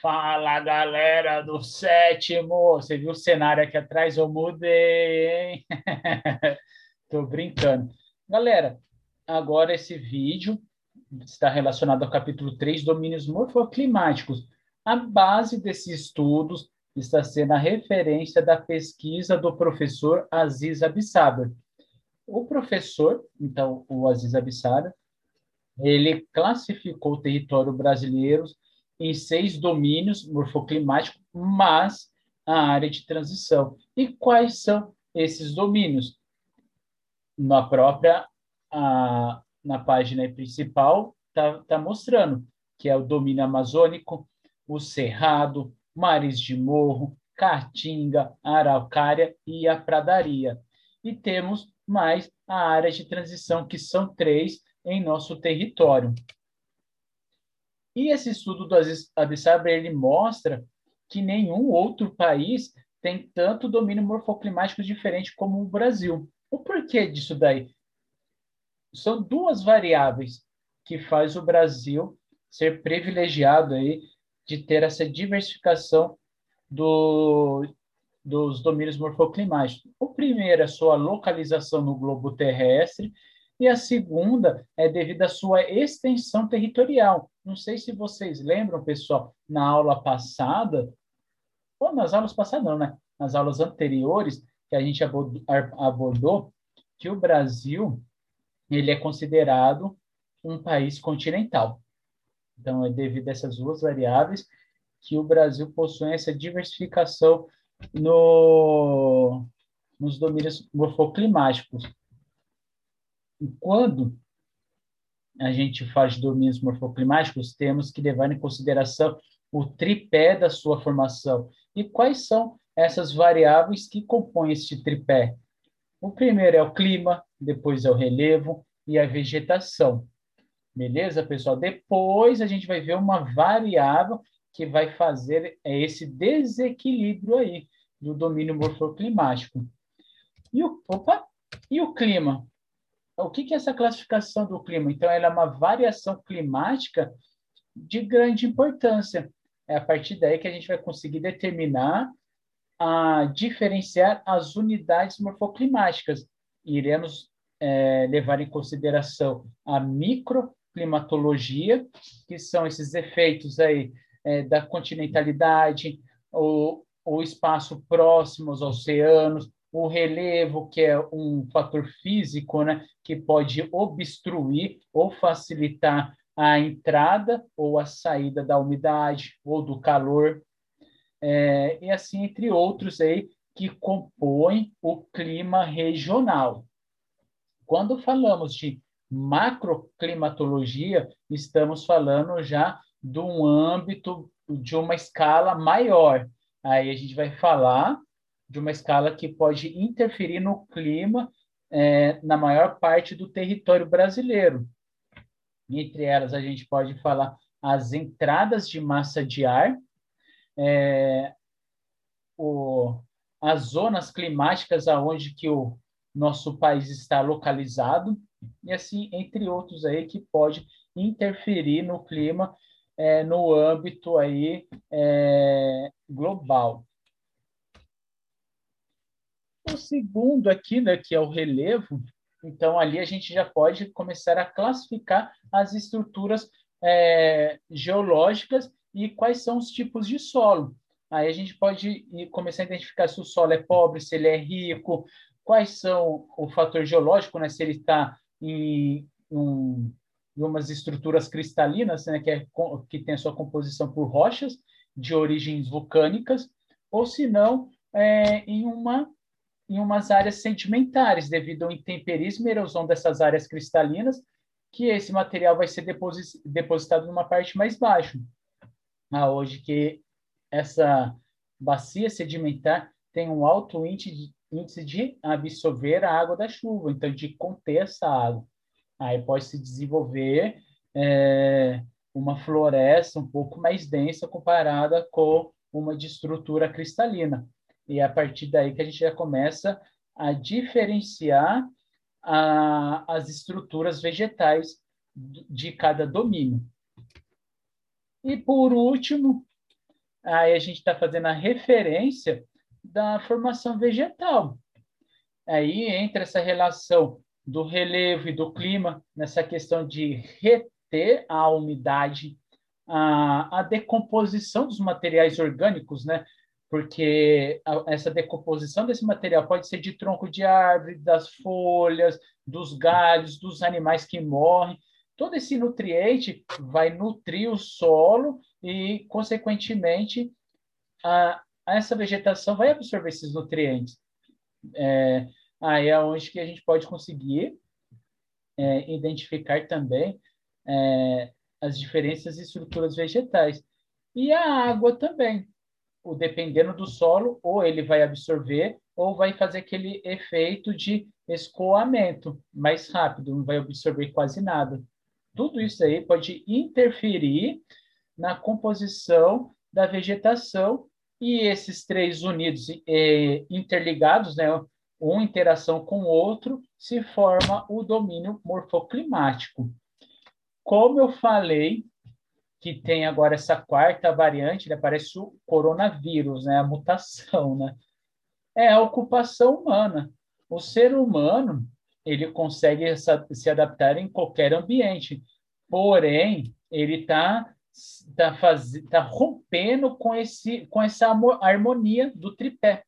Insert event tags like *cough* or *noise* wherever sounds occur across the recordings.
Fala, galera do sétimo! Você viu o cenário aqui atrás? Eu mudei, hein? *laughs* Tô brincando. Galera, agora esse vídeo está relacionado ao capítulo 3, domínios morfoclimáticos. A base desses estudos está sendo a referência da pesquisa do professor Aziz Abissaber. O professor, então, o Aziz Abissaber, ele classificou o território brasileiro em seis domínios morfoclimáticos, mas a área de transição. E quais são esses domínios? Na própria, a, na página principal, está tá mostrando que é o domínio amazônico, o cerrado, mares de morro, caatinga, araucária e a pradaria. E temos mais a área de transição, que são três em nosso território. E esse estudo do Aziz Abissaber, ele mostra que nenhum outro país tem tanto domínio morfoclimático diferente como o Brasil. O porquê disso daí? São duas variáveis que faz o Brasil ser privilegiado aí de ter essa diversificação do, dos domínios morfoclimáticos. O primeiro é sua localização no globo terrestre e a segunda é devido à sua extensão territorial. Não sei se vocês lembram, pessoal, na aula passada, ou nas aulas passadas não, né? Nas aulas anteriores, que a gente abordou, que o Brasil ele é considerado um país continental. Então, é devido a essas duas variáveis que o Brasil possui essa diversificação no, nos domínios morfoclimáticos. E quando a gente faz domínios morfoclimáticos, temos que levar em consideração o tripé da sua formação. E quais são essas variáveis que compõem este tripé? O primeiro é o clima, depois é o relevo e a vegetação. Beleza, pessoal? Depois a gente vai ver uma variável que vai fazer esse desequilíbrio aí do domínio morfoclimático. E o, opa, e o clima? O que, que é essa classificação do clima? Então, ela é uma variação climática de grande importância. É a partir daí que a gente vai conseguir determinar, a diferenciar as unidades morfoclimáticas. Iremos é, levar em consideração a microclimatologia, que são esses efeitos aí é, da continentalidade, o, o espaço próximo aos oceanos, o relevo, que é um fator físico, né, que pode obstruir ou facilitar a entrada ou a saída da umidade ou do calor, é, e assim entre outros aí que compõem o clima regional. Quando falamos de macroclimatologia, estamos falando já de um âmbito de uma escala maior. Aí a gente vai falar de uma escala que pode interferir no clima é, na maior parte do território brasileiro. Entre elas, a gente pode falar as entradas de massa de ar, é, o, as zonas climáticas aonde que o nosso país está localizado, e assim, entre outros aí que pode interferir no clima é, no âmbito aí é, global. O segundo aqui, né, que é o relevo, então ali a gente já pode começar a classificar as estruturas é, geológicas e quais são os tipos de solo. Aí a gente pode começar a identificar se o solo é pobre, se ele é rico, quais são o fator geológico, né, se ele está em, um, em umas estruturas cristalinas, né, que, é, que tem a sua composição por rochas de origens vulcânicas, ou se não, é, em uma em umas áreas sedimentares, devido ao intemperismo e erosão dessas áreas cristalinas, que esse material vai ser depositado numa parte mais baixa. Aonde que essa bacia sedimentar tem um alto índice de absorver a água da chuva, então de conter essa água. Aí pode se desenvolver é, uma floresta um pouco mais densa comparada com uma de estrutura cristalina. E é a partir daí que a gente já começa a diferenciar a, as estruturas vegetais de cada domínio. E por último, aí a gente está fazendo a referência da formação vegetal. Aí entra essa relação do relevo e do clima, nessa questão de reter a umidade, a, a decomposição dos materiais orgânicos, né? Porque essa decomposição desse material pode ser de tronco de árvore, das folhas, dos galhos, dos animais que morrem. Todo esse nutriente vai nutrir o solo e, consequentemente, a, essa vegetação vai absorver esses nutrientes. É, aí é onde que a gente pode conseguir é, identificar também é, as diferenças e estruturas vegetais. E a água também. O, dependendo do solo, ou ele vai absorver, ou vai fazer aquele efeito de escoamento mais rápido, não vai absorver quase nada. Tudo isso aí pode interferir na composição da vegetação e esses três unidos e interligados, né, uma interação com o outro, se forma o domínio morfoclimático. Como eu falei, que tem agora essa quarta variante, né, parece o coronavírus, né, a mutação, né? É a ocupação humana. O ser humano, ele consegue se adaptar em qualquer ambiente, porém, ele está está faz... tá rompendo com esse com essa harmonia do tripé,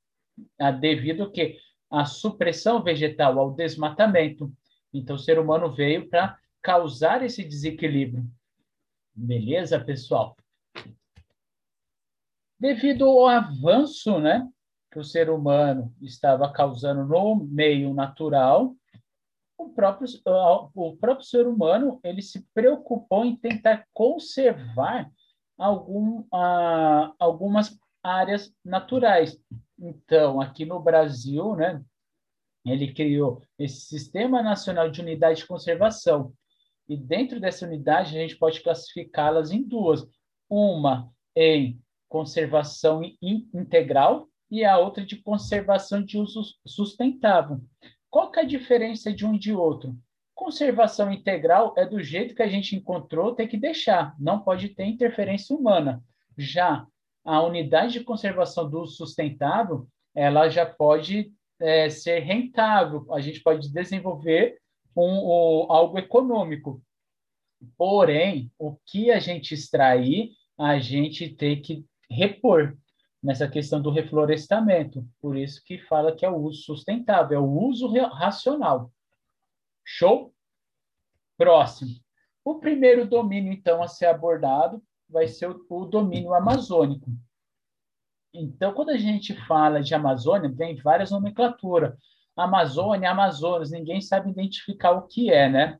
ah, devido que a supressão vegetal, ao desmatamento. Então, o ser humano veio para causar esse desequilíbrio. Beleza, pessoal? Devido ao avanço, né, que o ser humano estava causando no meio natural, o próprio, o próprio ser humano ele se preocupou em tentar conservar algum, uh, algumas áreas naturais. Então, aqui no Brasil, né, ele criou esse Sistema Nacional de Unidade de Conservação. E dentro dessa unidade, a gente pode classificá-las em duas. Uma em conservação integral e a outra de conservação de uso sustentável. Qual que é a diferença de um e de outro? Conservação integral é do jeito que a gente encontrou, tem que deixar, não pode ter interferência humana. Já a unidade de conservação do uso sustentável, ela já pode é, ser rentável, a gente pode desenvolver um, algo econômico. Porém, o que a gente extrair, a gente tem que repor nessa questão do reflorestamento. Por isso que fala que é o uso sustentável, é o uso racional. Show? Próximo. O primeiro domínio, então, a ser abordado vai ser o, o domínio amazônico. Então, quando a gente fala de Amazônia, vem várias nomenclaturas. Amazônia, Amazonas, ninguém sabe identificar o que é, né?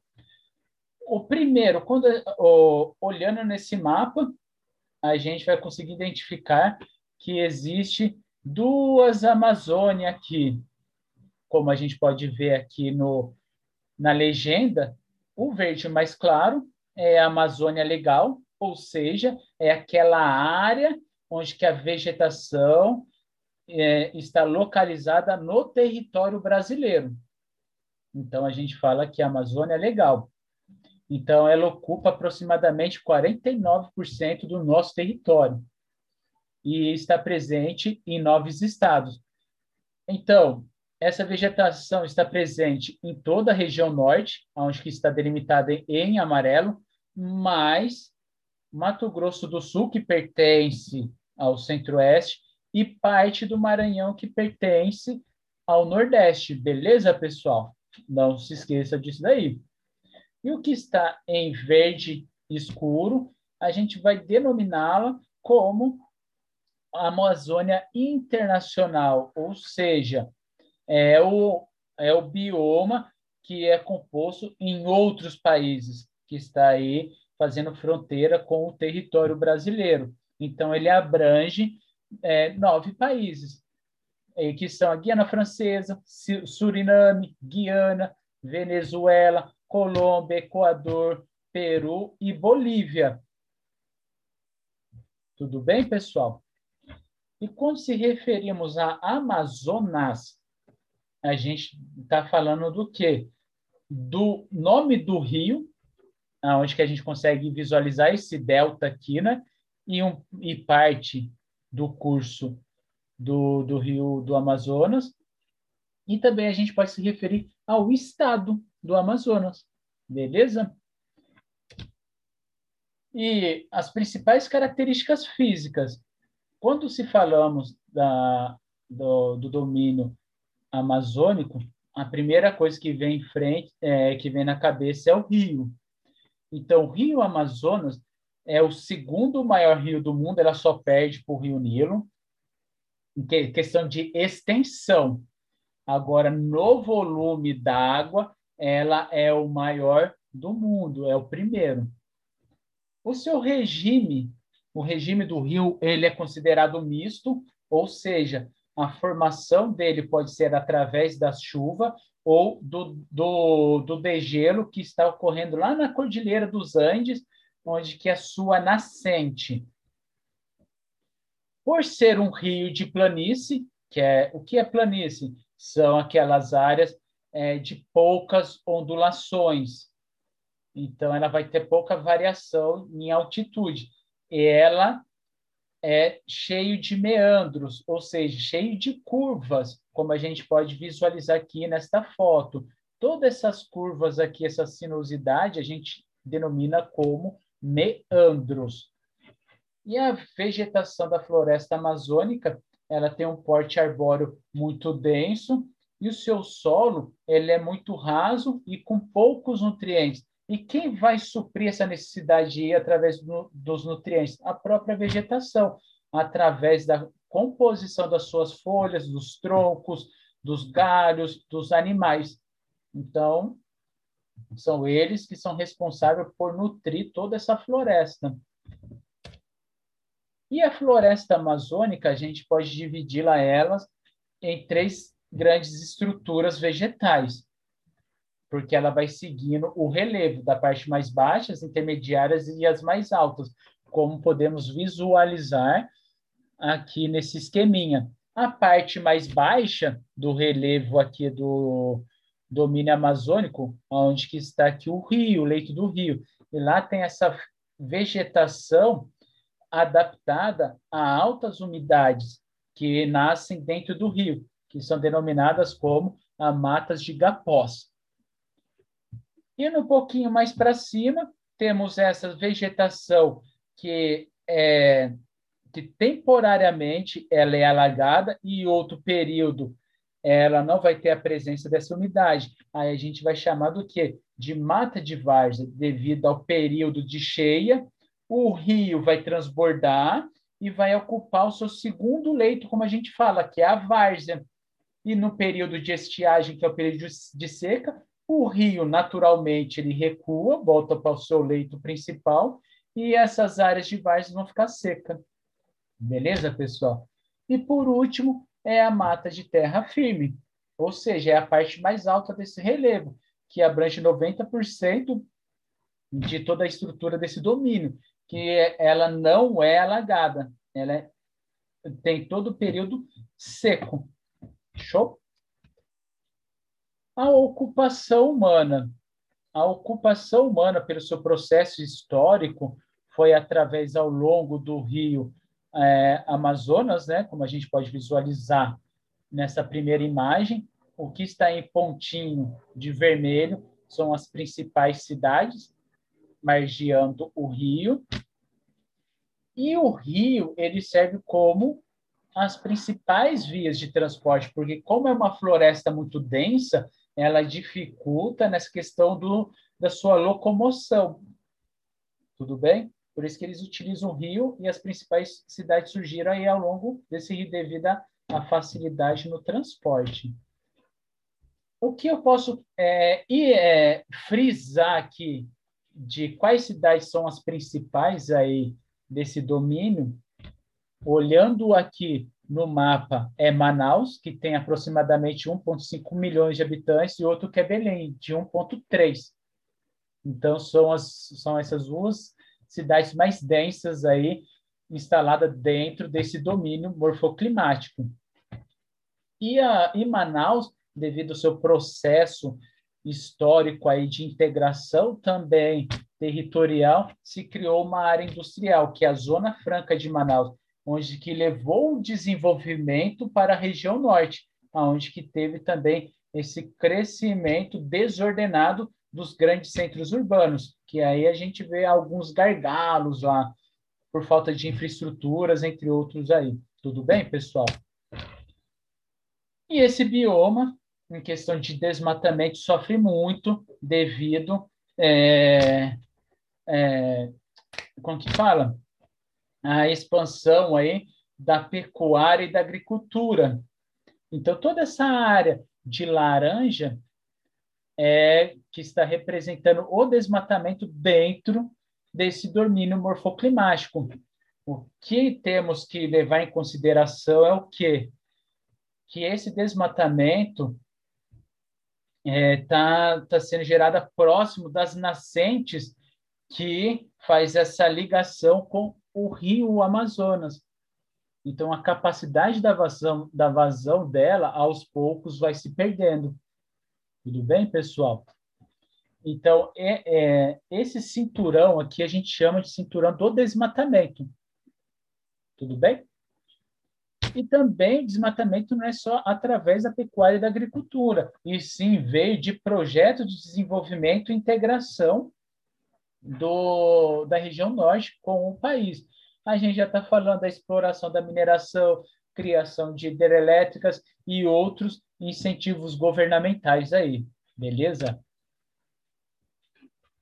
O primeiro, quando o, olhando nesse mapa, a gente vai conseguir identificar que existe duas Amazônia aqui. Como a gente pode ver aqui no, na legenda, o verde mais claro é a Amazônia legal, ou seja, é aquela área onde que a vegetação é, está localizada no território brasileiro. Então, a gente fala que a Amazônia é legal. Então, ela ocupa aproximadamente 49% do nosso território e está presente em nove estados. Então, essa vegetação está presente em toda a região norte, onde está delimitada em amarelo, mas Mato Grosso do Sul, que pertence ao centro-oeste, e parte do Maranhão, que pertence ao nordeste. Beleza, pessoal? Não se esqueça disso daí. E o que está em verde escuro, a gente vai denominá-la como Amazônia Internacional, ou seja, é o, é o bioma que é composto em outros países, que está aí fazendo fronteira com o território brasileiro. Então, ele abrange é, nove países, que são a Guiana Francesa, Suriname, Guiana, Venezuela, Colômbia, Equador, Peru e Bolívia. Tudo bem, pessoal? E quando se referimos a Amazonas, a gente está falando do quê? Do nome do rio, onde que a gente consegue visualizar esse delta aqui, né? E, um, e parte do curso do, do rio do Amazonas, e também a gente pode se referir ao estado do Amazonas, beleza? E as principais características físicas. Quando se falamos da, do, do domínio amazônico, a primeira coisa que vem em frente, é, que vem na cabeça é o rio. Então, o rio Amazonas é o segundo maior rio do mundo, ela só perde para o rio Nilo, em questão de extensão. Agora, no volume d'água, ela é o maior do mundo, é o primeiro. O seu regime, o regime do rio, ele é considerado misto, ou seja, a formação dele pode ser através da chuva ou do, do, do degelo que está ocorrendo lá na Cordilheira dos Andes, onde que é a sua nascente. Por ser um rio de planície, que é o que é planície? São aquelas áreas é, de poucas ondulações. Então, ela vai ter pouca variação em altitude. E ela é cheio de meandros, ou seja, cheio de curvas, como a gente pode visualizar aqui nesta foto. Todas essas curvas aqui, essa sinuosidade, a gente denomina como meandros. E a vegetação da floresta amazônica, ela tem um porte arbóreo muito denso e o seu solo ele é muito raso e com poucos nutrientes. E quem vai suprir essa necessidade através do, dos nutrientes? A própria vegetação, através da composição das suas folhas, dos troncos, dos galhos, dos animais. Então, são eles que são responsáveis por nutrir toda essa floresta. E a floresta amazônica, a gente pode dividi-la elas em três grandes estruturas vegetais porque ela vai seguindo o relevo da parte mais baixa, as intermediárias e as mais altas, como podemos visualizar aqui nesse esqueminha. A parte mais baixa do relevo aqui do domínio amazônico, onde que está aqui o rio, o leito do rio, e lá tem essa vegetação adaptada a altas umidades que nascem dentro do rio, que são denominadas como a matas de gapós. E um pouquinho mais para cima, temos essa vegetação que é que temporariamente ela é alagada e outro período ela não vai ter a presença dessa umidade. Aí a gente vai chamar do quê? De mata de várzea, devido ao período de cheia, o rio vai transbordar e vai ocupar o seu segundo leito, como a gente fala, que é a várzea. E no período de estiagem, que é o período de seca, o rio, naturalmente, ele recua, volta para o seu leito principal, e essas áreas de várzea vão ficar secas. Beleza, pessoal? E, por último, é a mata de terra firme, ou seja, é a parte mais alta desse relevo, que abrange 90% de toda a estrutura desse domínio, que ela não é alagada, ela é, tem todo o período seco. Show? A ocupação humana. A ocupação humana, pelo seu processo histórico, foi através ao longo do rio é, Amazonas, né, como a gente pode visualizar nessa primeira imagem. O que está em pontinho de vermelho são as principais cidades margeando o rio. E o rio ele serve como as principais vias de transporte, porque como é uma floresta muito densa, ela dificulta nessa questão do, da sua locomoção. Tudo bem? Por isso que eles utilizam o rio e as principais cidades surgiram aí ao longo desse rio devido à facilidade no transporte. O que eu posso é, e, é, frisar aqui de quais cidades são as principais aí desse domínio, olhando aqui no mapa é Manaus, que tem aproximadamente 1,5 milhões de habitantes, e outro que é Belém, de 1,3. Então, são, as, são essas duas cidades mais densas aí instaladas dentro desse domínio morfoclimático. E, a, e Manaus, devido ao seu processo histórico aí de integração também territorial, se criou uma área industrial, que é a Zona Franca de Manaus, onde que levou o desenvolvimento para a região norte, onde que teve também esse crescimento desordenado dos grandes centros urbanos, que aí a gente vê alguns gargalos lá, por falta de infraestruturas, entre outros aí. Tudo bem, pessoal? E esse bioma, em questão de desmatamento, sofre muito devido. É, é, como que fala? A expansão aí da pecuária e da agricultura. Então, toda essa área de laranja é que está representando o desmatamento dentro desse domínio morfoclimático. O que temos que levar em consideração é o quê? Que esse desmatamento está é, tá, tá sendo gerado próximo das nascentes que faz essa ligação com o rio Amazonas. Então, a capacidade da vazão, da vazão dela, aos poucos, vai se perdendo. Tudo bem, pessoal? Então, é, é, esse cinturão aqui a gente chama de cinturão do desmatamento. Tudo bem? E também desmatamento não é só através da pecuária e da agricultura, e sim veio de projeto de desenvolvimento e integração do, da região norte com o país. A gente já está falando da exploração da mineração, criação de hidrelétricas e outros incentivos governamentais aí, beleza?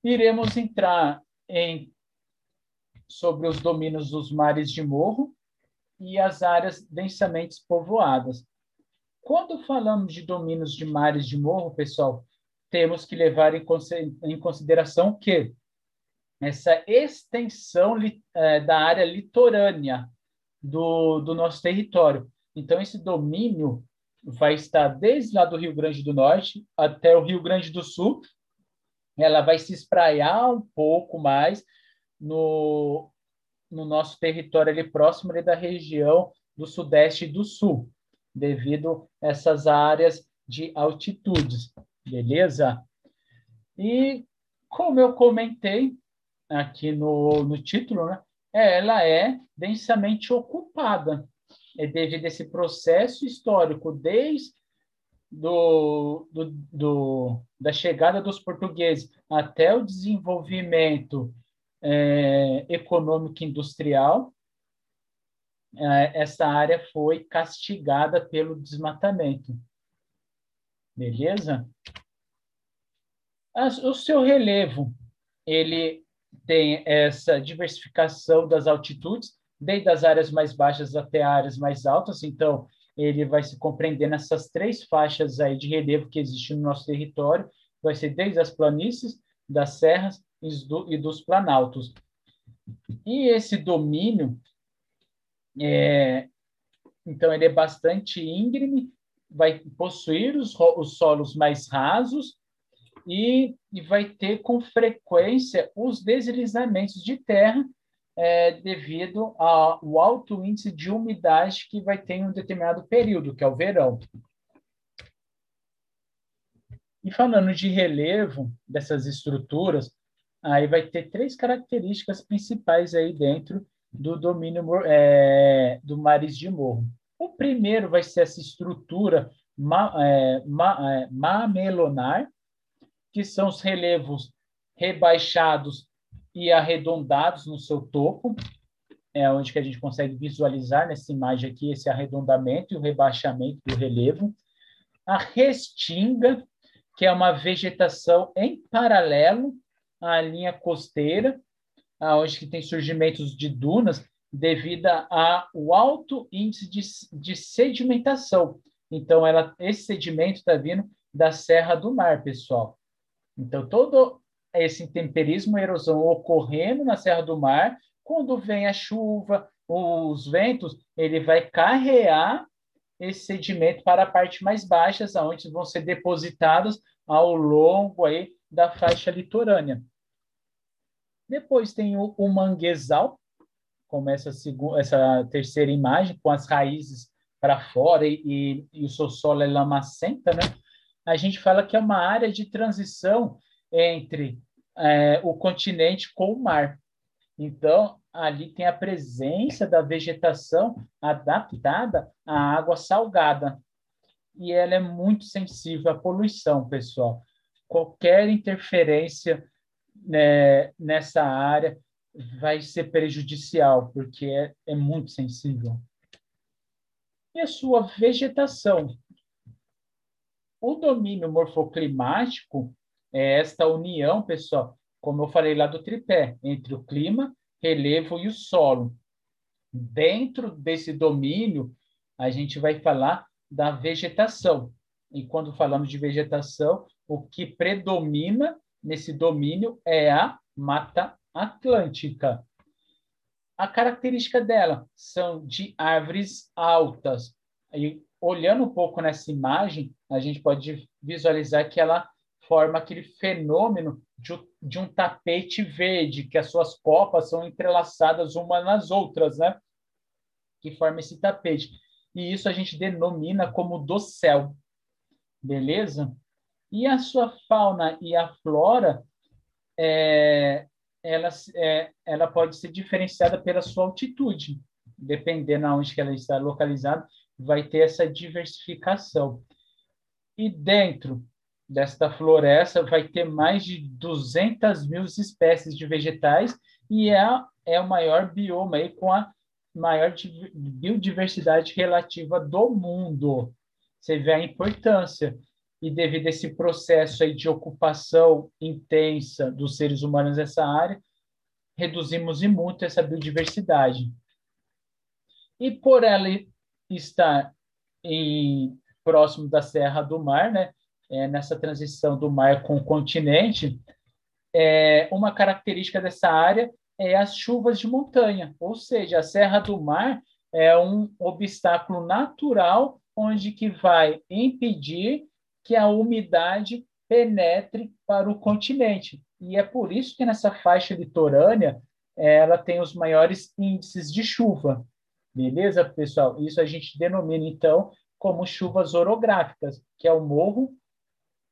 Iremos entrar em sobre os domínios dos mares de morro e as áreas densamente povoadas. Quando falamos de domínios de mares de morro, pessoal, temos que levar em consideração que essa extensão é, da área litorânea do, do nosso território. Então, esse domínio vai estar desde lá do Rio Grande do Norte até o Rio Grande do Sul. Ela vai se espraiar um pouco mais no, no nosso território ali próximo ali da região do Sudeste e do Sul, devido a essas áreas de altitudes, beleza? E como eu comentei aqui no, no título, né, ela é densamente ocupada, devido a esse processo histórico desde do, do, do, da chegada dos portugueses até o desenvolvimento é, econômico industrial, é, essa área foi castigada pelo desmatamento. Beleza? o seu relevo, ele tem essa diversificação das altitudes, desde as áreas mais baixas até áreas mais altas. Então, ele vai se compreender nessas três faixas aí de relevo que existem no nosso território. Vai ser desde as planícies, das serras e dos planaltos. E esse domínio, é, então, ele é bastante íngreme, vai possuir os, os solos mais rasos e, e vai ter com frequência os deslizamentos de terra é, devido ao alto índice de umidade que vai ter em um determinado período, que é o verão. E falando de relevo dessas estruturas, aí vai ter três características principais aí dentro do domínio é, do mares de morro. O primeiro vai ser essa estrutura ma, é, ma, é, mamelonar, que são os relevos rebaixados e arredondados no seu topo, é onde que a gente consegue visualizar nessa imagem aqui esse arredondamento e o rebaixamento do relevo. A restinga, que é uma vegetação em paralelo à linha costeira, onde que tem surgimentos de dunas devido ao alto índice de, de sedimentação. Então, ela, esse sedimento está vindo da Serra do Mar, pessoal. Então, todo esse intemperismo erosão ocorrendo na Serra do Mar, quando vem a chuva, os ventos, ele vai carrear esse sedimento para a parte mais baixa, onde vão ser depositados ao longo aí da faixa litorânea. Depois tem o, o manguezal, como essa, essa terceira imagem, com as raízes para fora e, e, e o seu solo é lamacenta, né? a gente fala que é uma área de transição entre é, o continente com o mar. Então, ali tem a presença da vegetação adaptada à água salgada. E ela é muito sensível à poluição, pessoal. Qualquer interferência né, nessa área vai ser prejudicial, porque é, é muito sensível. E a sua vegetação? O domínio morfoclimático é esta união, pessoal, como eu falei lá do tripé, entre o clima, relevo e o solo. Dentro desse domínio, a gente vai falar da vegetação. E quando falamos de vegetação, o que predomina nesse domínio é a Mata Atlântica. A característica dela são de árvores altas. E olhando um pouco nessa imagem, a gente pode visualizar que ela forma aquele fenômeno de, de um tapete verde, que as suas copas são entrelaçadas umas nas outras, né? Que forma esse tapete. E isso a gente denomina como dossel. Beleza? E a sua fauna e a flora, é, ela, é, ela pode ser diferenciada pela sua altitude. Dependendo aonde que ela está localizada, vai ter essa diversificação. E dentro desta floresta vai ter mais de 200 mil espécies de vegetais e é, é o maior bioma aí com a maior biodiversidade relativa do mundo. Você vê a importância. E devido a esse processo aí de ocupação intensa dos seres humanos nessa área, reduzimos e muito essa biodiversidade. E por ela estar em, próximo da Serra do Mar, né, é, nessa transição do mar com o continente, é, uma característica dessa área é as chuvas de montanha, ou seja, a Serra do Mar é um obstáculo natural onde que vai impedir que a umidade penetre para o continente. E é por isso que nessa faixa litorânea ela tem os maiores índices de chuva. Beleza, pessoal? Isso a gente denomina, então, como chuvas orográficas, que é o morro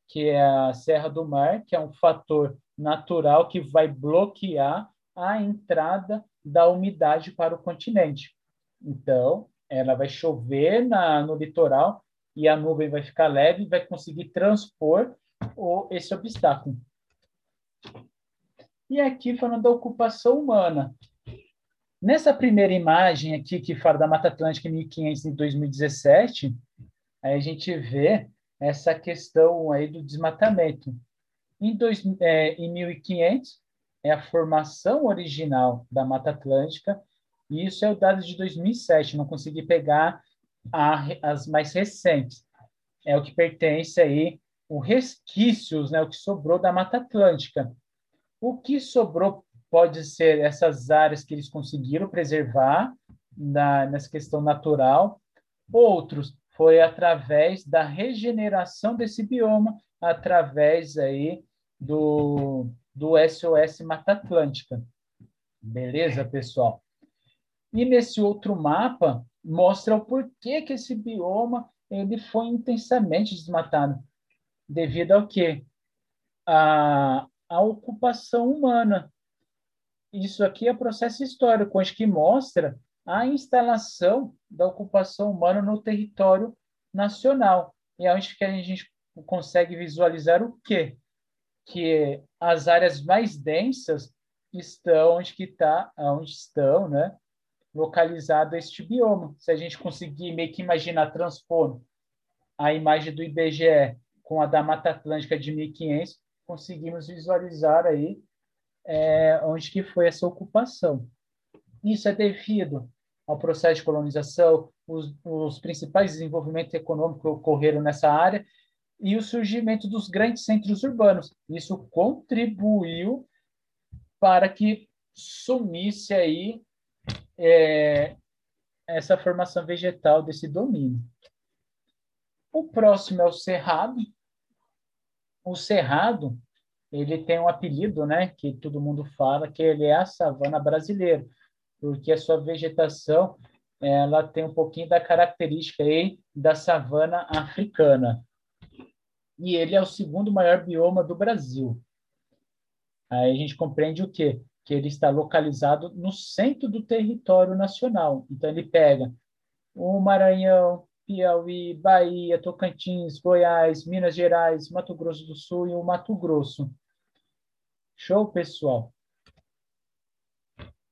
que é a Serra do Mar, que é um fator natural que vai bloquear a entrada da umidade para o continente. Então, ela vai chover na, no litoral e a nuvem vai ficar leve e vai conseguir transpor o, esse obstáculo. E aqui falando da ocupação humana. Nessa primeira imagem aqui que fala da Mata Atlântica em 1500 e 2017, aí a gente vê essa questão aí do desmatamento. Em, dois, é, em 1500, é a formação original da Mata Atlântica, e isso é o dado de 2007, não consegui pegar a, as mais recentes. É o que pertence aí, os resquícios, né, o que sobrou da Mata Atlântica. O que sobrou pode ser essas áreas que eles conseguiram preservar na, nessa questão natural, outros foi através da regeneração desse bioma, através aí do, do SOS Mata Atlântica. Beleza, pessoal? E nesse outro mapa mostra o porquê que esse bioma ele foi intensamente desmatado. Devido ao quê? A, a ocupação humana. Isso aqui é processo histórico, onde que mostra a instalação da ocupação humana no território nacional. E é onde que a gente consegue visualizar o quê? Que as áreas mais densas estão onde que está, onde estão, né? Localizado este bioma. Se a gente conseguir meio que imaginar transpondo a imagem do IBGE com a da Mata Atlântica de 1500, conseguimos visualizar aí é, onde que foi essa ocupação. Isso é devido ao processo de colonização, os, os principais desenvolvimentos econômicos ocorreram nessa área e o surgimento dos grandes centros urbanos. Isso contribuiu para que sumisse aí é, essa formação vegetal desse domínio. O próximo é o cerrado. O cerrado, ele tem um apelido, né, que todo mundo fala, que ele é a savana brasileira porque a sua vegetação ela tem um pouquinho da característica aí da savana africana. E ele é o segundo maior bioma do Brasil. Aí a gente compreende o quê? que ele está localizado no centro do território nacional. Então, ele pega o Maranhão, Piauí, Bahia, Tocantins, Goiás, Minas Gerais, Mato Grosso do Sul e o Mato Grosso. Show, pessoal?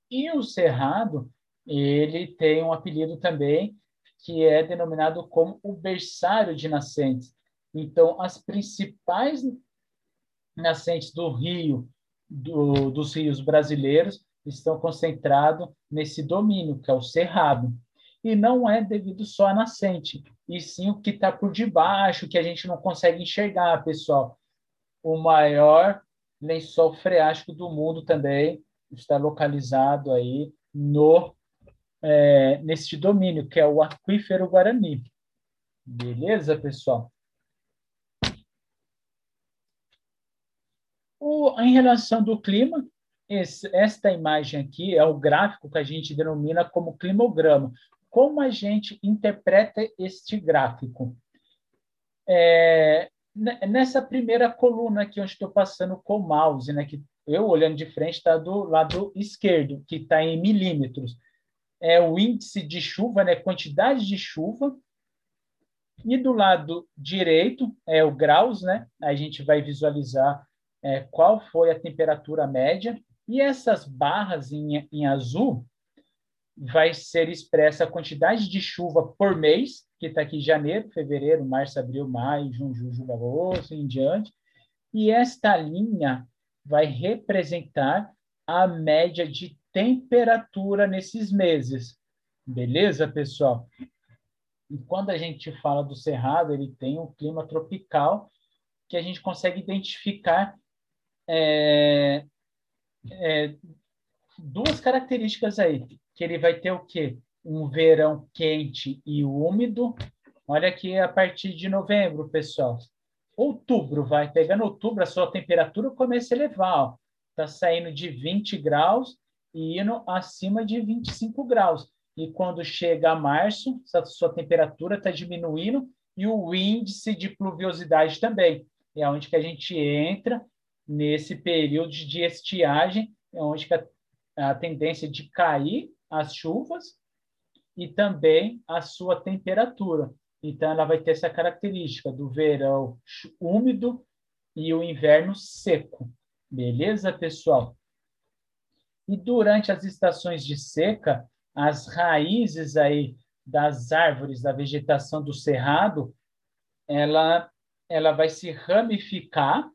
E o Cerrado, ele tem um apelido também que é denominado como o berçário de nascentes. Então, as principais nascentes do rio, do, dos rios brasileiros, estão concentrados nesse domínio, que é o Cerrado. E não é devido só à nascente, e sim o que está por debaixo, que a gente não consegue enxergar, pessoal. O maior lençol freático do mundo também está localizado aí no é, neste domínio, que é o aquífero Guarani. Beleza, pessoal? O, em relação do clima, esse, esta imagem aqui é o gráfico que a gente denomina como climograma. Como a gente interpreta este gráfico? É, nessa primeira coluna aqui, onde estou passando com o mouse, né, que eu olhando de frente está do lado esquerdo, que está em milímetros. É o índice de chuva, né, quantidade de chuva. E do lado direito é o graus, né? A gente vai visualizar é, qual foi a temperatura média. E essas barras em, em azul vai ser expressa a quantidade de chuva por mês, que está aqui janeiro, fevereiro, março, abril, maio, junho, julho, agosto, em diante. E esta linha vai representar a média de temperatura nesses meses. Beleza, pessoal? E quando a gente fala do Cerrado, ele tem um clima tropical que a gente consegue identificar é, é, duas características aí que ele vai ter o quê? Um verão quente e úmido. Olha aqui a partir de novembro, pessoal. Outubro, vai pegando outubro, a sua temperatura começa a elevar. Está saindo de 20 graus e indo acima de 25 graus. E quando chega a março, a sua temperatura está diminuindo e o índice de pluviosidade também. É onde que a gente entra nesse período de estiagem, é onde que a, a tendência de cair as chuvas e também a sua temperatura. Então, ela vai ter essa característica do verão úmido e o inverno seco. Beleza, pessoal? E durante as estações de seca, as raízes aí das árvores, da vegetação do cerrado, ela, ela vai se ramificar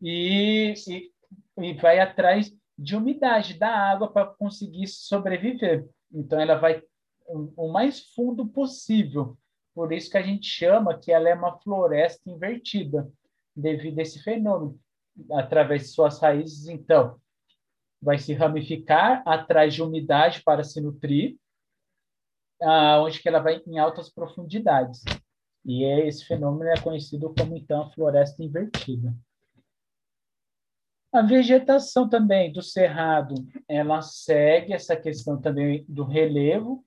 e, e, e vai atrás de umidade da água para conseguir sobreviver. Então, ela vai o mais fundo possível. Por isso que a gente chama que ela é uma floresta invertida, devido a esse fenômeno. Através de suas raízes, então, vai se ramificar atrás de umidade para se nutrir, onde que ela vai em altas profundidades. E é, esse fenômeno é conhecido como, então, floresta invertida. A vegetação também do cerrado, ela segue essa questão também do relevo.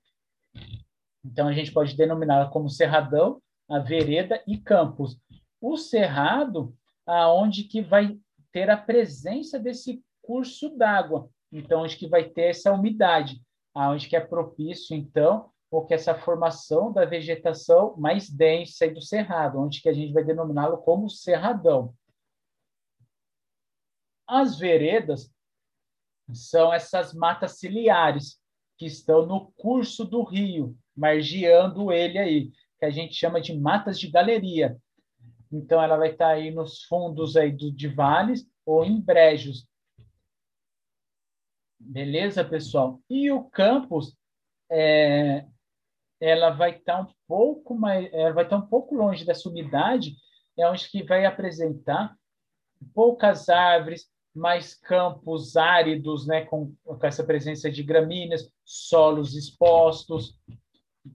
Então, a gente pode denominá-la como cerradão, a vereda e campos. O cerrado, aonde que vai ter a presença desse curso d'água. Então, onde que vai ter essa umidade, aonde que é propício, então, ou que essa formação da vegetação mais densa do cerrado, onde que a gente vai denominá-lo como cerradão. As veredas são essas matas ciliares que estão no curso do rio, margeando ele aí, que a gente chama de matas de galeria. Então, ela vai estar aí nos fundos aí do, de vales ou em brejos. Beleza, pessoal? E o campus, é, ela vai estar um pouco mais, ela vai estar um pouco longe dessa umidade, é onde que vai apresentar poucas árvores, mais campos áridos, né, com, com essa presença de gramíneas, solos expostos,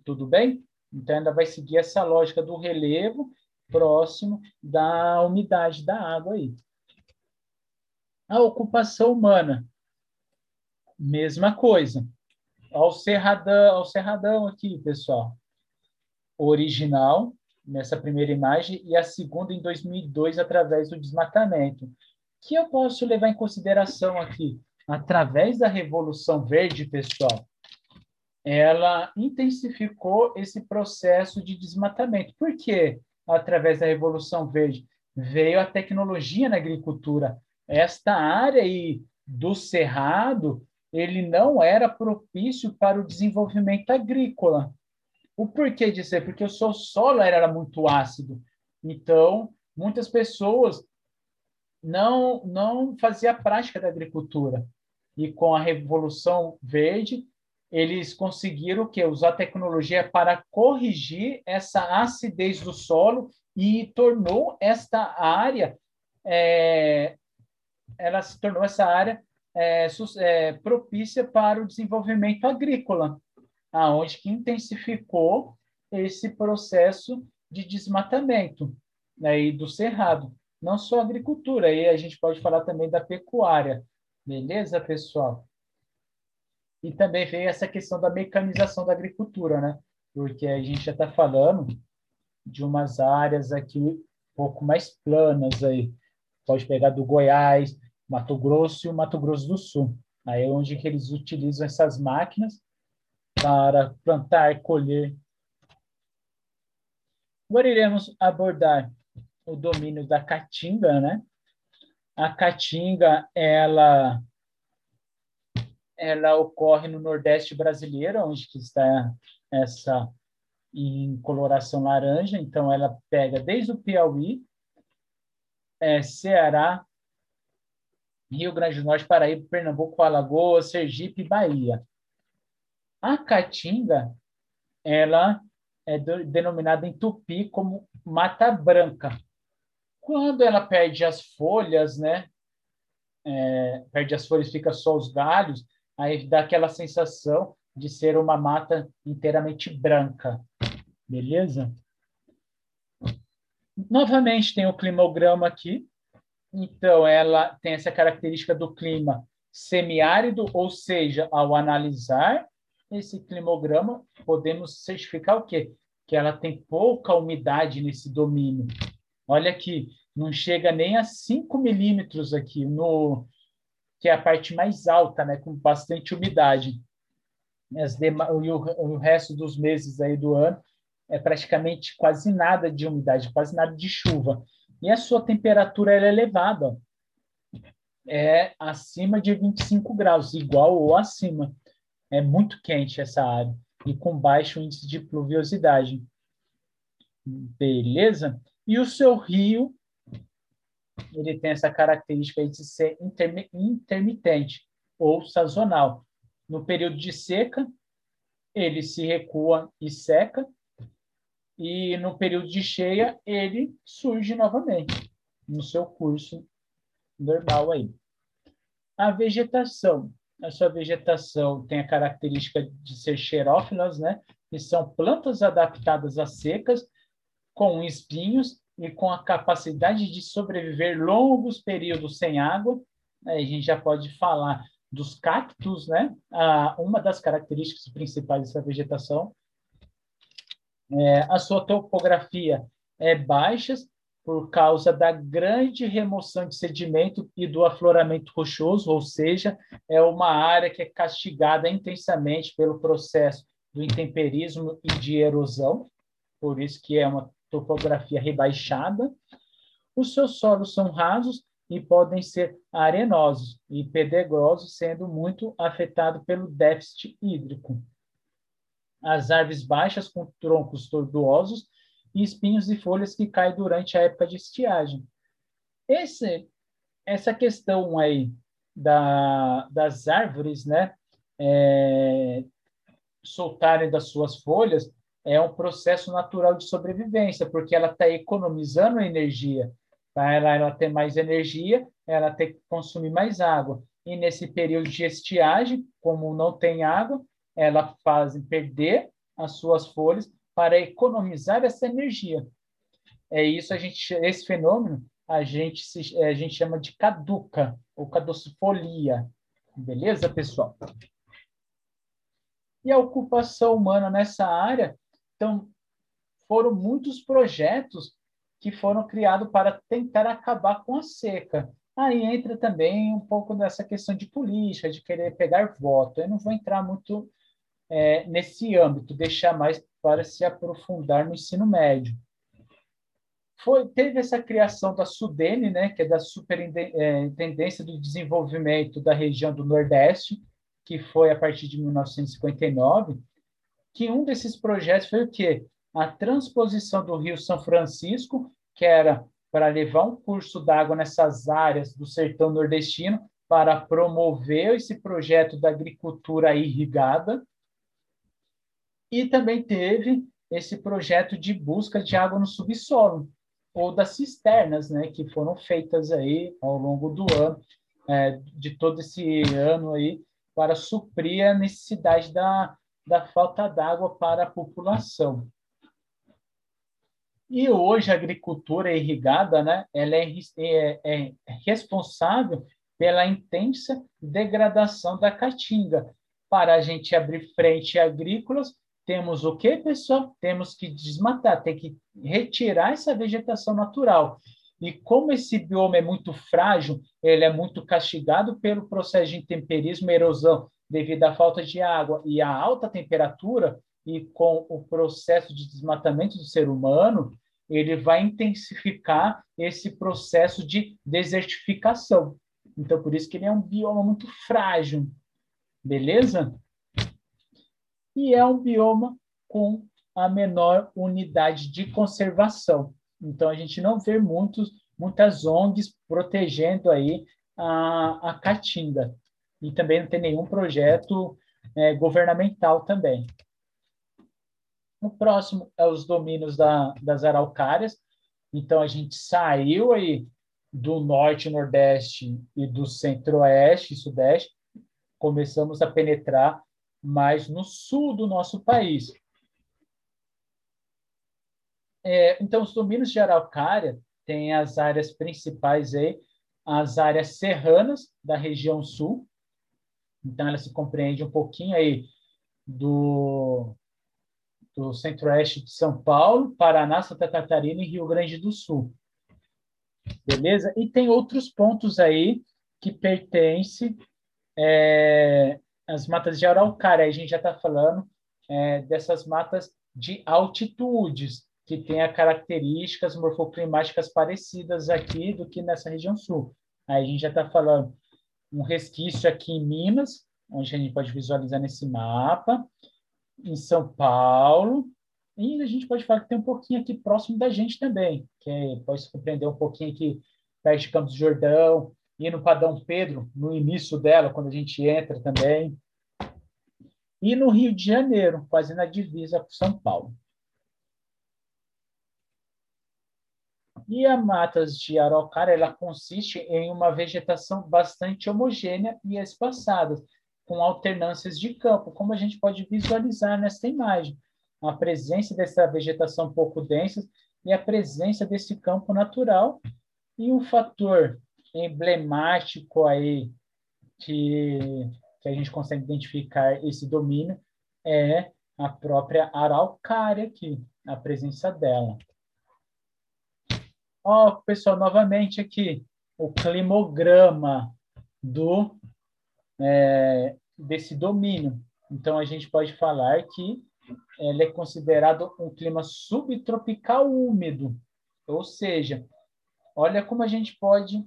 tudo bem? Então, ainda vai seguir essa lógica do relevo próximo da umidade da água aí. A ocupação humana, mesma coisa. Ao cerradão, ao cerradão aqui, pessoal. Original, nessa primeira imagem, e a segunda em 2002, através do desmatamento que eu posso levar em consideração aqui? através da Revolução Verde, pessoal, ela intensificou esse processo de desmatamento. Por quê? Através da Revolução Verde veio a tecnologia na agricultura. Esta área aí do cerrado, ele não era propício para o desenvolvimento agrícola. O porquê disso? É porque o seu solo era muito ácido. Então, muitas pessoas não não fazia prática da agricultura. E com a Revolução Verde, eles conseguiram que usar tecnologia para corrigir essa acidez do solo e tornou esta área é, ela se tornou essa área é, é, propícia para o desenvolvimento agrícola, aonde que intensificou esse processo de desmatamento né, do cerrado. Não só a agricultura, aí a gente pode falar também da pecuária. Beleza, pessoal? E também veio essa questão da mecanização da agricultura, né? Porque a gente já está falando de umas áreas aqui um pouco mais planas aí. Pode pegar do Goiás, Mato Grosso e o Mato Grosso do Sul. Aí é onde eles utilizam essas máquinas para plantar, colher. Agora iremos abordar o domínio da caatinga, né? A caatinga, ela ela ocorre no Nordeste brasileiro, onde está essa em coloração laranja, então ela pega desde o Piauí, é, Ceará, Rio Grande do Norte, Paraíba, Pernambuco, Alagoas, Sergipe e Bahia. A caatinga, ela é denominada em tupi como mata branca. Quando ela perde as folhas, né? É, perde as folhas, fica só os galhos, aí dá aquela sensação de ser uma mata inteiramente branca. Beleza? Novamente tem o climograma aqui. Então, ela tem essa característica do clima semiárido, ou seja, ao analisar esse climograma, podemos certificar o quê? Que ela tem pouca umidade nesse domínio. Olha aqui, não chega nem a 5 milímetros aqui, no, que é a parte mais alta, né, com bastante umidade. E o, o resto dos meses aí do ano é praticamente quase nada de umidade, quase nada de chuva. E a sua temperatura é elevada, é acima de 25 graus, igual ou acima. É muito quente essa área e com baixo índice de pluviosidade. Beleza? E o seu rio, ele tem essa característica de ser intermitente ou sazonal. No período de seca, ele se recua e seca, e no período de cheia ele surge novamente no seu curso normal aí. A vegetação, a sua vegetação tem a característica de ser xerófilas, né? Que são plantas adaptadas a secas, com espinhos e com a capacidade de sobreviver longos períodos sem água. A gente já pode falar dos cactos, né? Ah, uma das características principais dessa vegetação é, a sua topografia é baixa por causa da grande remoção de sedimento e do afloramento rochoso, ou seja, é uma área que é castigada intensamente pelo processo do intemperismo e de erosão, por isso que é uma topografia rebaixada. Os seus solos são rasos e podem ser arenosos e pedregosos, sendo muito afetado pelo déficit hídrico as árvores baixas com troncos tortuosos e espinhos e folhas que caem durante a época de estiagem. Esse, essa questão aí da, das árvores, né, é, soltarem das suas folhas é um processo natural de sobrevivência, porque ela está economizando energia. Para ela, ela ter mais energia, ela tem que consumir mais água. E nesse período de estiagem, como não tem água, ela faz perder as suas folhas para economizar essa energia. É isso a gente, esse fenômeno a gente se, a gente chama de caduca ou caducifolia, beleza, pessoal? E a ocupação humana nessa área, então foram muitos projetos que foram criados para tentar acabar com a seca. Aí entra também um pouco dessa questão de política, de querer pegar voto. Eu não vou entrar muito é, nesse âmbito, deixar mais para se aprofundar no ensino médio. Foi, teve essa criação da SUDENE, né, que é da Superintendência do Desenvolvimento da região do Nordeste, que foi a partir de 1959, que um desses projetos foi o quê? A transposição do Rio São Francisco, que era para levar um curso d'água nessas áreas do sertão nordestino, para promover esse projeto da agricultura irrigada. E também teve esse projeto de busca de água no subsolo, ou das cisternas, né, que foram feitas aí ao longo do ano, é, de todo esse ano aí, para suprir a necessidade da, da falta d'água para a população. E hoje a agricultura irrigada, né, ela é, é, é responsável pela intensa degradação da caatinga. Para a gente abrir frente agrícolas, temos o que, pessoal? Temos que desmatar, tem que retirar essa vegetação natural. E como esse bioma é muito frágil, ele é muito castigado pelo processo de intemperismo e erosão devido à falta de água e à alta temperatura, e com o processo de desmatamento do ser humano, ele vai intensificar esse processo de desertificação. Então, por isso que ele é um bioma muito frágil, beleza? E é um bioma com a menor unidade de conservação. Então, a gente não vê muitos, muitas ONGs protegendo aí a, a caatinga. E também não tem nenhum projeto é, governamental também. O próximo é os domínios da, das araucárias. Então, a gente saiu aí do norte, nordeste e do centro-oeste e sudeste, começamos a penetrar mais no sul do nosso país. É, então, os domínios de araucária têm as áreas principais aí, as áreas serranas da região sul. Então, ela se compreende um pouquinho aí do, do centro-oeste de São Paulo, Paraná, Santa Catarina e Rio Grande do Sul. Beleza? E tem outros pontos aí que pertencem é, às matas de araucária. a gente já está falando é, dessas matas de altitudes, que as características morfoclimáticas parecidas aqui do que nessa região sul. Aí a gente já está falando um resquício aqui em Minas, onde a gente pode visualizar nesse mapa, em São Paulo, e a gente pode falar que tem um pouquinho aqui próximo da gente também, que é, pode compreender um pouquinho aqui perto de Campos do Jordão, indo para Dom Pedro, no início dela, quando a gente entra também. E no Rio de Janeiro, quase na divisa com São Paulo. E a matas de araucária, ela consiste em uma vegetação bastante homogênea e espaçada, com alternâncias de campo, como a gente pode visualizar nesta imagem. A presença dessa vegetação pouco densa e a presença desse campo natural e um fator emblemático aí que, que a gente consegue identificar esse domínio é a própria araucária aqui, a presença dela. Ó, oh, pessoal, novamente aqui, o climograma do, é, desse domínio. Então, a gente pode falar que ele é considerado um clima subtropical úmido, ou seja, olha como a gente pode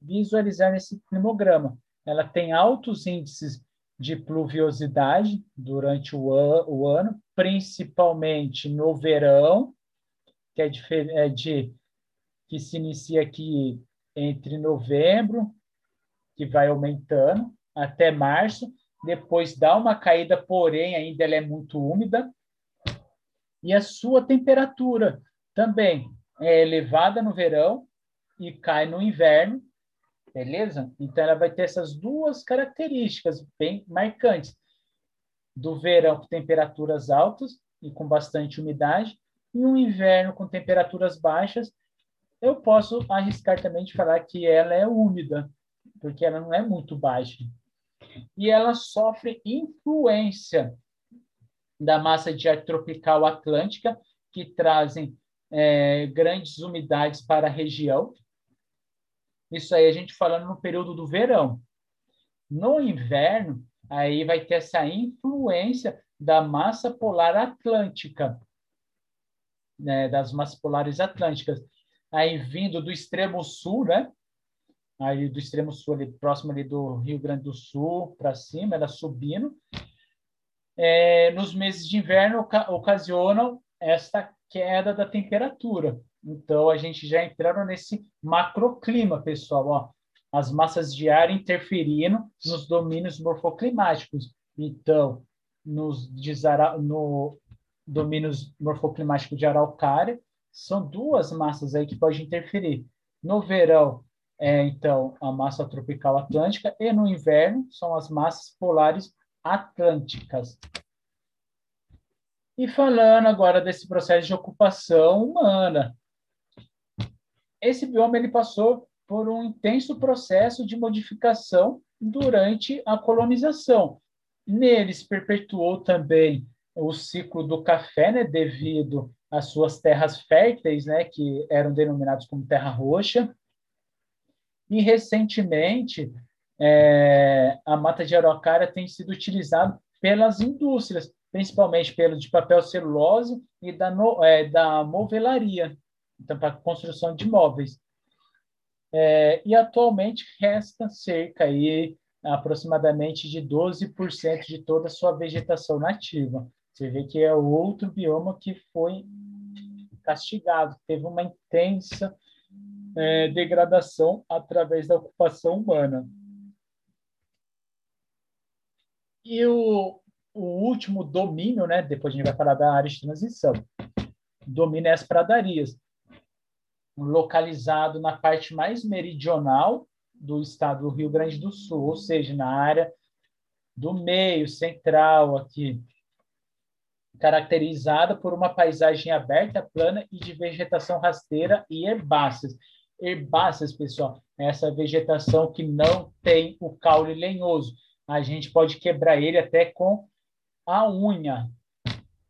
visualizar nesse climograma. Ela tem altos índices de pluviosidade durante o, an o ano, principalmente no verão, que é de, é de que se inicia aqui entre novembro, que vai aumentando, até março, depois dá uma caída, porém ainda ela é muito úmida, e a sua temperatura também é elevada no verão e cai no inverno, beleza? Então ela vai ter essas duas características bem marcantes do verão com temperaturas altas e com bastante umidade, e um inverno com temperaturas baixas eu posso arriscar também de falar que ela é úmida, porque ela não é muito baixa. E ela sofre influência da massa de ar tropical atlântica, que trazem é, grandes umidades para a região. Isso aí a gente falando no período do verão. No inverno, aí vai ter essa influência da massa polar atlântica, né, das massas polares atlânticas, aí vindo do extremo sul, né? Aí do extremo sul, ali, próximo ali do Rio Grande do Sul, para cima, ela subindo. É, nos meses de inverno ocasionam esta queda da temperatura. Então, a gente já entraram nesse macroclima, pessoal. Ó, as massas de ar interferindo nos domínios morfoclimáticos. Então, nos no domínios morfoclimáticos de araucária, são duas massas aí que podem interferir. No verão, é, então, a massa tropical atlântica, e no inverno, são as massas polares atlânticas. E falando agora desse processo de ocupação humana, esse bioma ele passou por um intenso processo de modificação durante a colonização. Neles perpetuou também o ciclo do café, né, devido às suas terras férteis, né, que eram denominadas como terra roxa. E recentemente, é, a mata de araucária tem sido utilizada pelas indústrias, principalmente pelo de papel celulose e da, no, é, da movelaria, então para construção de móveis. É, e atualmente resta cerca aí aproximadamente de 12% de toda a sua vegetação nativa. Você vê que é outro bioma que foi castigado, teve uma intensa é, degradação através da ocupação humana. E o, o último domínio, né, depois a gente vai falar da área de transição, domina é as pradarias, localizado na parte mais meridional do estado do Rio Grande do Sul, ou seja, na área do meio central aqui, caracterizada por uma paisagem aberta, plana e de vegetação rasteira e herbáceas. Herbáceas, pessoal, é essa vegetação que não tem o caule lenhoso. A gente pode quebrar ele até com a unha.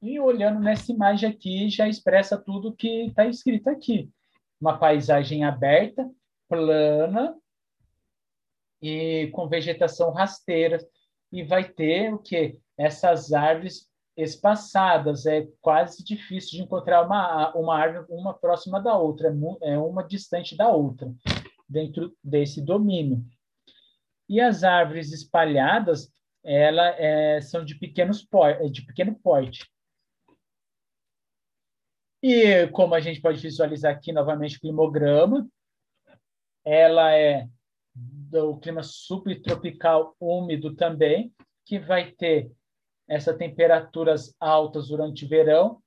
E olhando nessa imagem aqui, já expressa tudo que está escrito aqui. Uma paisagem aberta, plana, e com vegetação rasteira e vai ter o que essas árvores espaçadas é quase difícil de encontrar uma uma árvore uma próxima da outra é, é uma distante da outra dentro desse domínio. E as árvores espalhadas ela é, são de pequenos é, de pequeno porte. E como a gente pode visualizar aqui novamente o climograma ela é do clima subtropical úmido também, que vai ter essas temperaturas altas durante verão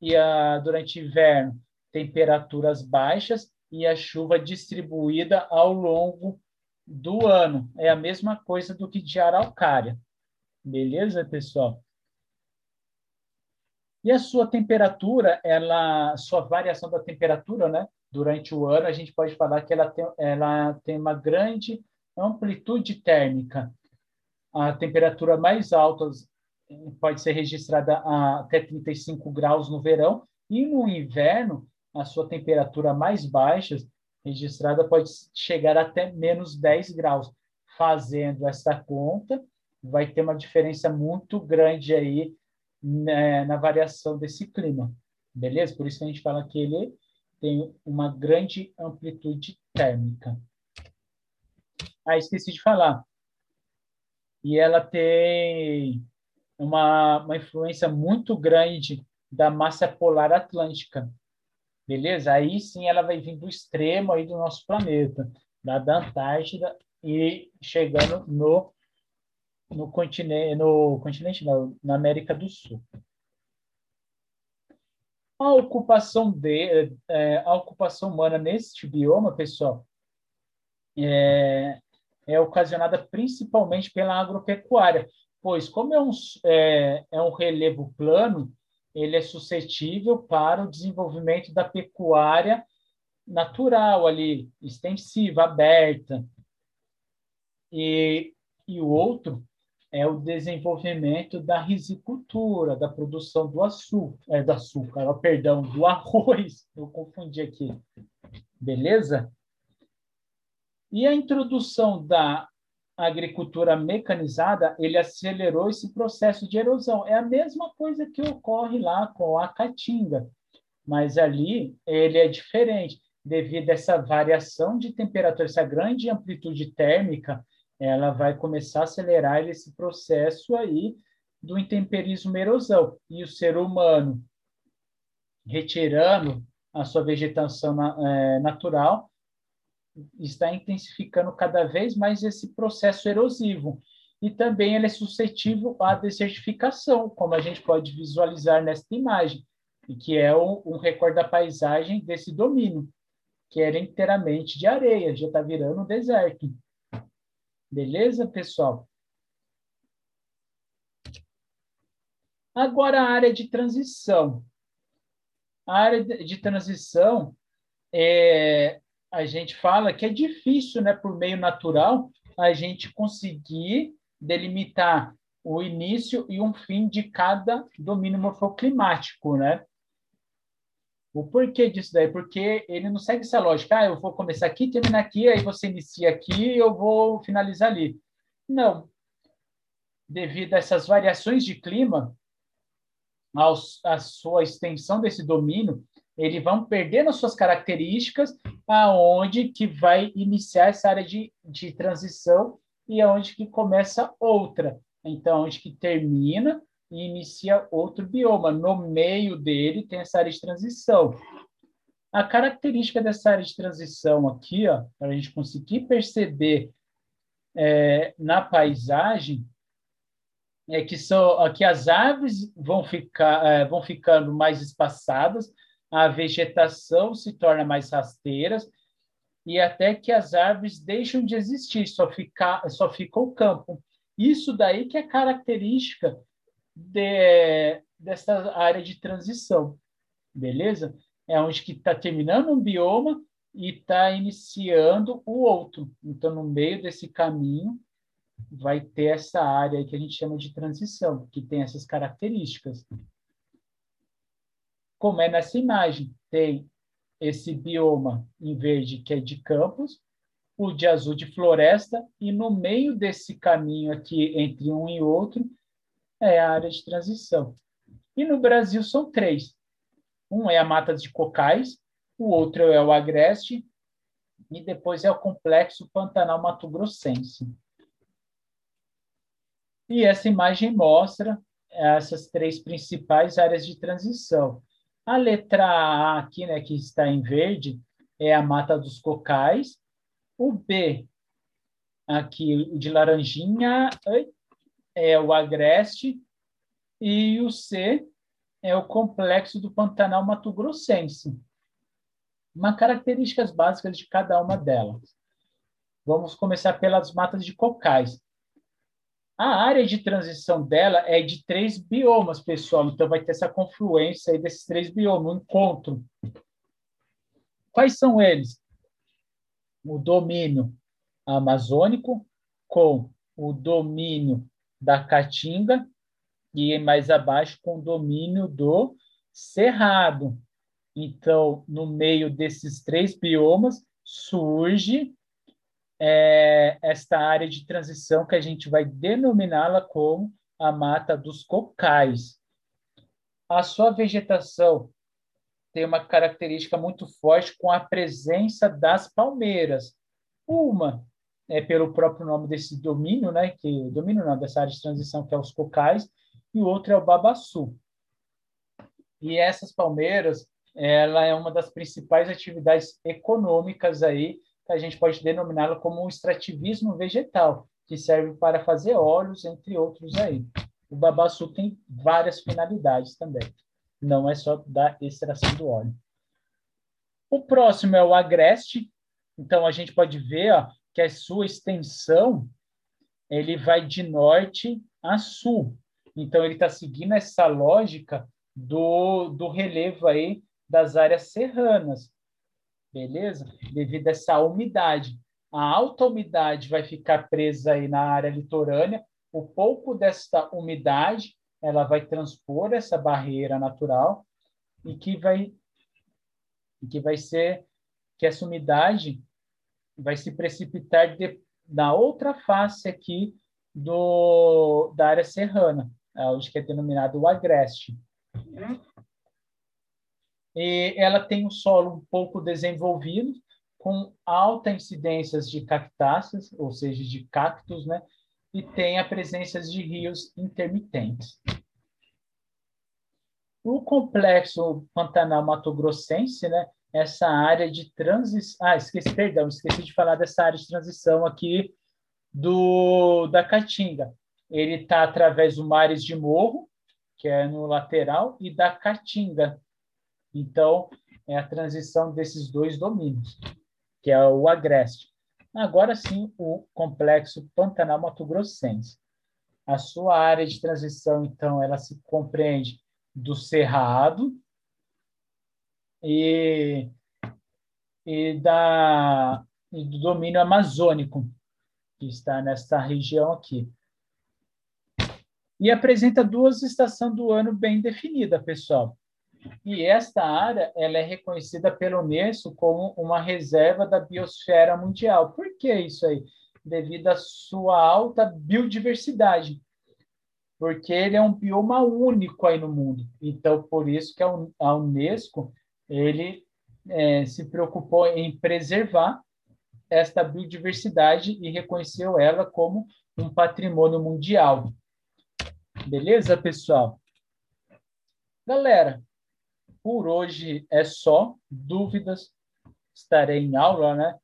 e a, durante inverno temperaturas baixas e a chuva distribuída ao longo do ano. É a mesma coisa do que de araucária. Beleza, pessoal? E a sua temperatura, ela, sua variação da temperatura, né? durante o ano, a gente pode falar que ela tem, ela tem uma grande amplitude térmica. A temperatura mais alta pode ser registrada a até 35 graus no verão, e no inverno, a sua temperatura mais baixa registrada pode chegar até menos 10 graus. Fazendo essa conta, vai ter uma diferença muito grande aí né, na variação desse clima. Beleza? Por isso que a gente fala que ele tem uma grande amplitude térmica. Ah, esqueci de falar. E ela tem uma, uma influência muito grande da massa polar atlântica. Beleza? Aí sim ela vai vir do extremo aí do nosso planeta, da, da Antártida e chegando no no continente, no continente não, na América do Sul. A ocupação, de, é, a ocupação humana neste bioma, pessoal, é, é ocasionada principalmente pela agropecuária, pois como é um, é, é um relevo plano, ele é suscetível para o desenvolvimento da pecuária natural ali, extensiva, aberta. E, e o outro é o desenvolvimento da risicultura, da produção do açúcar, é, do açúcar, perdão, do *laughs* arroz. Eu confundi aqui. Beleza? E a introdução da agricultura mecanizada, ele acelerou esse processo de erosão. É a mesma coisa que ocorre lá com a caatinga, mas ali ele é diferente devido a essa variação de temperatura, essa grande amplitude térmica, ela vai começar a acelerar esse processo aí do intemperismo erosão. E o ser humano, retirando a sua vegetação é, natural, está intensificando cada vez mais esse processo erosivo. E também ele é suscetível à desertificação, como a gente pode visualizar nesta imagem, e que é um, um recorde da paisagem desse domínio, que era inteiramente de areia, já está virando deserto. Beleza, pessoal? Agora, a área de transição. A área de transição, é, a gente fala que é difícil, né, por meio natural, a gente conseguir delimitar o início e um fim de cada domínio morfoclimático, né? O porquê disso daí? Porque ele não segue essa lógica. Ah, eu vou começar aqui, terminar aqui, aí você inicia aqui eu vou finalizar ali. Não. Devido a essas variações de clima, a sua extensão desse domínio, eles vão perdendo as suas características aonde que vai iniciar essa área de, de transição e aonde que começa outra. Então, onde que termina e inicia outro bioma. No meio dele tem essa área de transição. A característica dessa área de transição aqui, para a gente conseguir perceber é, na paisagem, é que são aqui as árvores vão ficar é, vão ficando mais espaçadas, a vegetação se torna mais rasteira e até que as árvores deixam de existir, só fica só fica o campo. Isso daí que é característica de, dessa área de transição, beleza? É onde que está terminando um bioma e está iniciando o outro. Então, no meio desse caminho, vai ter essa área que a gente chama de transição, que tem essas características. Como é nessa imagem, tem esse bioma em verde que é de campos, o de azul de floresta, e no meio desse caminho aqui entre um e outro é a área de transição. E no Brasil são três. Um é a mata de cocais, o outro é o agreste, e depois é o complexo Pantanal Mato Grossense. E essa imagem mostra essas três principais áreas de transição. A letra A aqui, né, que está em verde, é a Mata dos Cocais. O B, aqui de laranjinha, é o Agreste. E o C é o Complexo do Pantanal Mato Grossense. Uma características básicas de cada uma delas. Vamos começar pelas matas de cocais. A área de transição dela é de três biomas, pessoal. Então, vai ter essa confluência aí desses três biomas, um encontro. Quais são eles? O domínio amazônico com o domínio da Caatinga e mais abaixo com o domínio do Cerrado. Então, no meio desses três biomas surge é, esta área de transição que a gente vai denominá-la como a mata dos cocais. A sua vegetação tem uma característica muito forte com a presença das palmeiras. Uma é pelo próprio nome desse domínio, né, que domínio não, dessa área de transição que é os cocais, e o outro é o babaçu. E essas palmeiras, ela é uma das principais atividades econômicas aí a gente pode denominá-lo como um extrativismo vegetal, que serve para fazer óleos, entre outros aí. O babaçu tem várias finalidades também, não é só da extração do óleo. O próximo é o agreste, então a gente pode ver ó, que a sua extensão ele vai de norte a sul. Então ele está seguindo essa lógica do, do relevo aí das áreas serranas beleza? Devido a essa umidade. A alta umidade vai ficar presa aí na área litorânea, o pouco desta umidade ela vai transpor essa barreira natural e que vai que vai ser que essa umidade vai se precipitar de, na outra face aqui do, da área serrana, onde é denominado o agreste. E ela tem um solo um pouco desenvolvido, com alta incidência de cactáceas, ou seja, de cactos, né? E tem a presença de rios intermitentes. O complexo Pantanal Mato Grossense, né? Essa área de transição. Ah, esqueci, perdão, esqueci de falar dessa área de transição aqui do da Caatinga. Ele está através do Mares de Morro, que é no lateral, e da Caatinga. Então, é a transição desses dois domínios, que é o Agreste. Agora sim, o complexo Pantanal Mato Grossense. A sua área de transição, então, ela se compreende do Cerrado e, e, da, e do domínio amazônico, que está nessa região aqui. E apresenta duas estações do ano bem definidas, pessoal. E esta área ela é reconhecida pelo Unesco como uma reserva da biosfera mundial. Por que isso aí? Devido à sua alta biodiversidade porque ele é um bioma único aí no mundo. Então, por isso que a Unesco ele é, se preocupou em preservar esta biodiversidade e reconheceu ela como um patrimônio mundial. Beleza, pessoal? Galera, por hoje é só. Dúvidas, estarei em aula, né?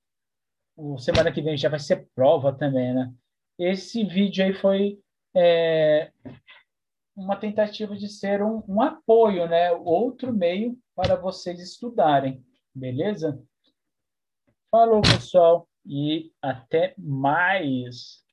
O semana que vem já vai ser prova também, né? Esse vídeo aí foi é, uma tentativa de ser um, um apoio, né? Outro meio para vocês estudarem, beleza? Falou, pessoal, e até mais!